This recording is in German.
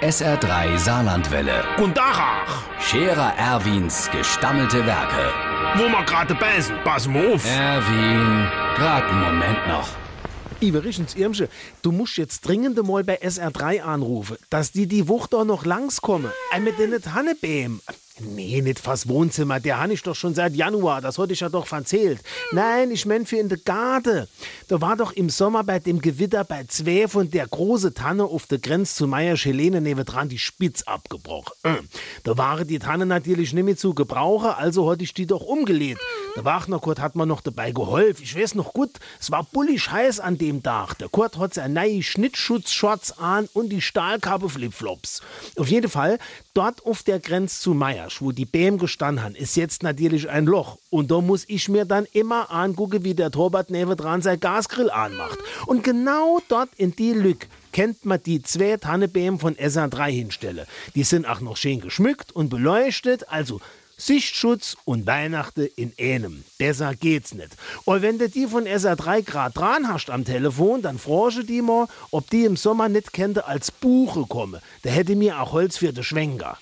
SR3 Saarlandwelle. Und Dachach, Scherer Erwins gestammelte Werke. wo wir gerade beißen, pass mal auf. Erwin, grad einen Moment noch. Iverichens Irmsche, du musst jetzt dringend mal bei SR3 anrufen, dass die die Wucht doch noch langs kommen. Ein mit den Tannebeem. Nee, nicht fast Wohnzimmer, der han ich doch schon seit Januar, das hatte ich ja doch verzählt. Nein, ich mein für in der Garde. Da war doch im Sommer bei dem Gewitter bei zwei von der große Tanne auf der Grenze zu Meier Schelene neben dran die Spitz abgebrochen. Äh, Da waren die Tanne natürlich nicht mehr zu gebrauchen, also hatte ich die doch umgelegt. Der Wachner Kurt hat mir noch dabei geholfen. Ich weiß noch gut, es war bullig heiß an dem Tag. Der Kurt hat sein neue Schnittschutzshorts an und die Stahlkappe Flipflops. Auf jeden Fall, dort auf der Grenze zu Meiersch, wo die BM gestanden haben, ist jetzt natürlich ein Loch. Und da muss ich mir dann immer angucken, wie der Torbert neben dran sein Gasgrill anmacht. Und genau dort in die Lücke kennt man die zwei Tannebeem von SA3 hinstelle. Die sind auch noch schön geschmückt und beleuchtet, also Sichtschutz und Weihnachten in einem. Besser geht's nicht. Und wenn du die von SA3 grad dran hast am Telefon, dann frage die mal, ob die im Sommer nicht könnte als Buche komme. Da hätte mir auch Holz für den Schwenker.